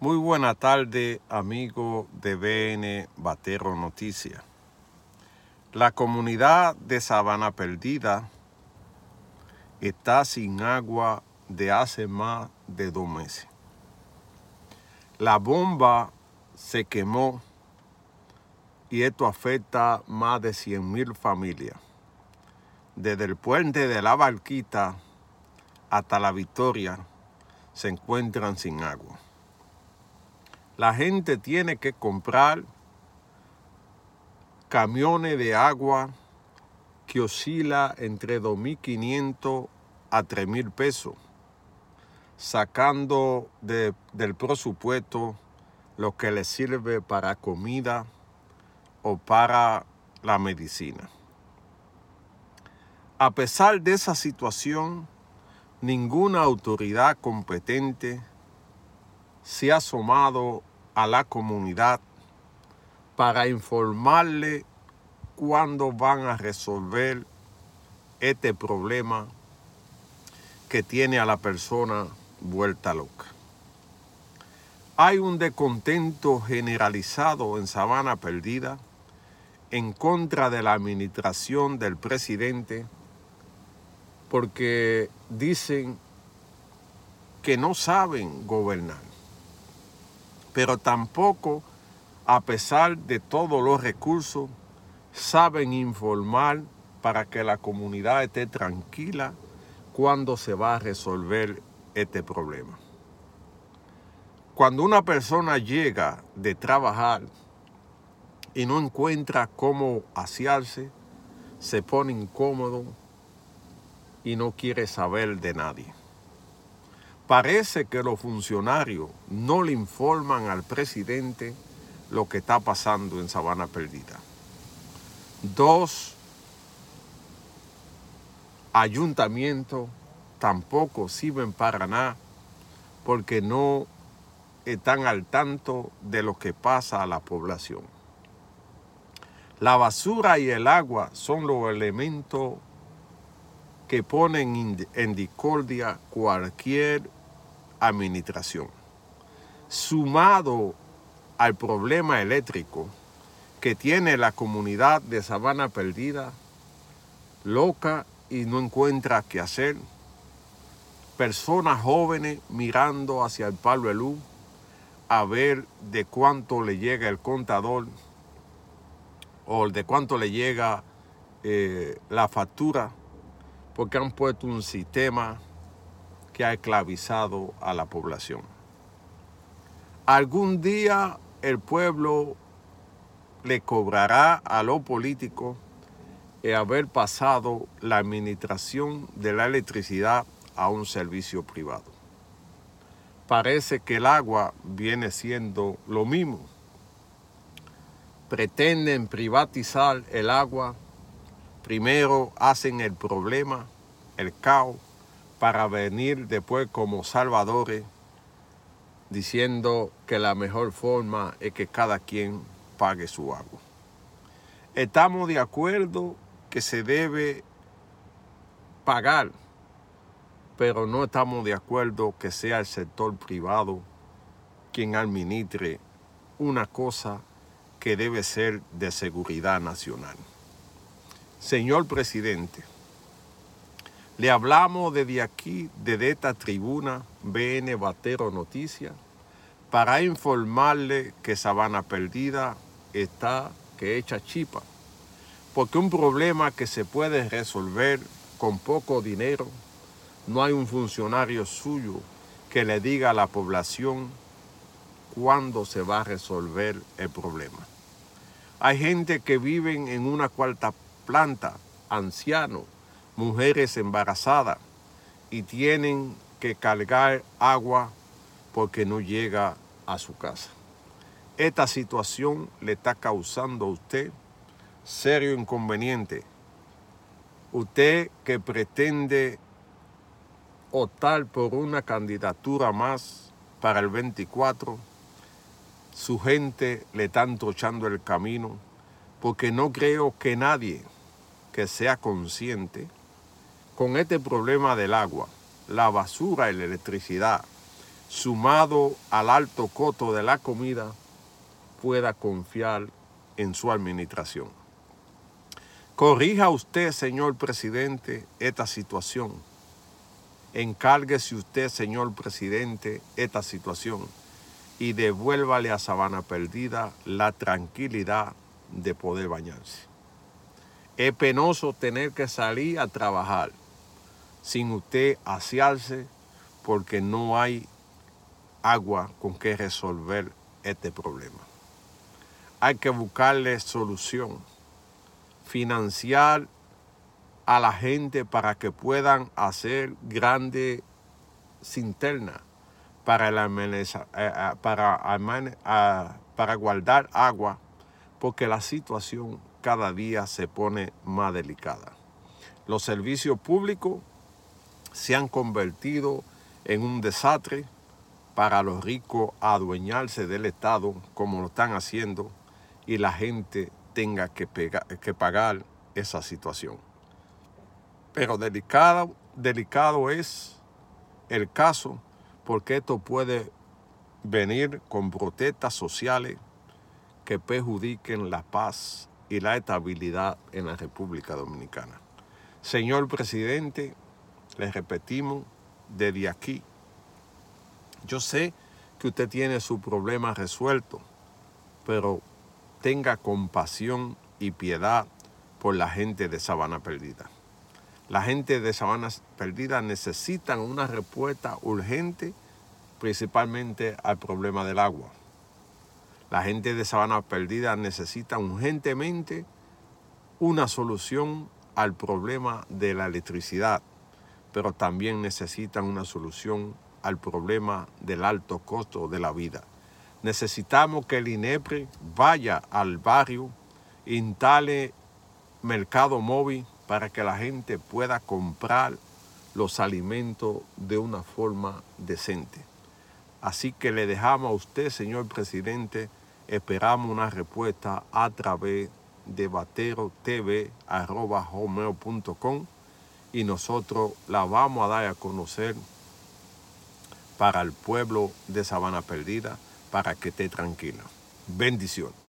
Muy buena tarde, amigo de BN Batero Noticias. La comunidad de Sabana Perdida está sin agua de hace más de dos meses. La bomba se quemó y esto afecta más de 100 mil familias. Desde el puente de la Barquita hasta la Victoria se encuentran sin agua la gente tiene que comprar camiones de agua que oscila entre 2.500 a 3.000 pesos, sacando del presupuesto lo que le sirve para comida o para la medicina. A pesar de esa situación, ninguna autoridad competente se ha asomado a la comunidad para informarle cuándo van a resolver este problema que tiene a la persona vuelta loca. Hay un descontento generalizado en Sabana Perdida en contra de la administración del presidente porque dicen que no saben gobernar pero tampoco, a pesar de todos los recursos, saben informar para que la comunidad esté tranquila cuando se va a resolver este problema. Cuando una persona llega de trabajar y no encuentra cómo asearse, se pone incómodo y no quiere saber de nadie. Parece que los funcionarios no le informan al presidente lo que está pasando en Sabana Perdida. Dos, ayuntamientos tampoco sirven para nada porque no están al tanto de lo que pasa a la población. La basura y el agua son los elementos que ponen en discordia cualquier administración. Sumado al problema eléctrico que tiene la comunidad de Sabana Perdida, loca y no encuentra qué hacer, personas jóvenes mirando hacia el palo de luz a ver de cuánto le llega el contador o de cuánto le llega eh, la factura, porque han puesto un sistema que ha esclavizado a la población. Algún día el pueblo le cobrará a los políticos el haber pasado la administración de la electricidad a un servicio privado. Parece que el agua viene siendo lo mismo. Pretenden privatizar el agua, primero hacen el problema, el caos, para venir después como salvadores, diciendo que la mejor forma es que cada quien pague su agua. Estamos de acuerdo que se debe pagar, pero no estamos de acuerdo que sea el sector privado quien administre una cosa que debe ser de seguridad nacional. Señor presidente, le hablamos desde aquí, desde esta tribuna, BN Batero Noticias, para informarle que Sabana Perdida está que echa chipa. Porque un problema que se puede resolver con poco dinero, no hay un funcionario suyo que le diga a la población cuándo se va a resolver el problema. Hay gente que vive en una cuarta planta, ancianos, mujeres embarazadas y tienen que cargar agua porque no llega a su casa. Esta situación le está causando a usted serio inconveniente. Usted que pretende optar por una candidatura más para el 24, su gente le está entrochando el camino porque no creo que nadie que sea consciente con este problema del agua, la basura y la electricidad, sumado al alto costo de la comida, pueda confiar en su administración. Corrija usted, señor presidente, esta situación. Encárguese usted, señor presidente, esta situación y devuélvale a Sabana Perdida la tranquilidad de poder bañarse. Es penoso tener que salir a trabajar sin usted asearse porque no hay agua con que resolver este problema. Hay que buscarle solución, financiar a la gente para que puedan hacer grandes cinternas para, eh, eh, para, para guardar agua, porque la situación cada día se pone más delicada. Los servicios públicos se han convertido en un desastre para los ricos adueñarse del Estado como lo están haciendo y la gente tenga que, pagar esa situación. Pero delicado, delicado es el caso porque esto puede venir con protestas sociales que perjudiquen la paz y la estabilidad en la República Dominicana. Señor presidente, les repetimos desde aquí, yo sé que usted tiene su problema resuelto, pero tenga compasión y piedad por la gente de Sabana Perdida. La gente de Sabanas Perdidas necesitan una respuesta urgente, principalmente al problema del agua. La gente de Sabana Perdida necesita urgentemente una solución al problema de la electricidad, pero también necesitan una solución al problema del alto costo de la vida. Necesitamos que el INEPRE vaya al barrio, instale mercado móvil para que la gente pueda comprar los alimentos de una forma decente. Así que le dejamos a usted, señor presidente, esperamos una respuesta a través de baterotv.com y nosotros la vamos a dar a conocer para el pueblo de Sabana Perdida para que esté tranquila. Bendición.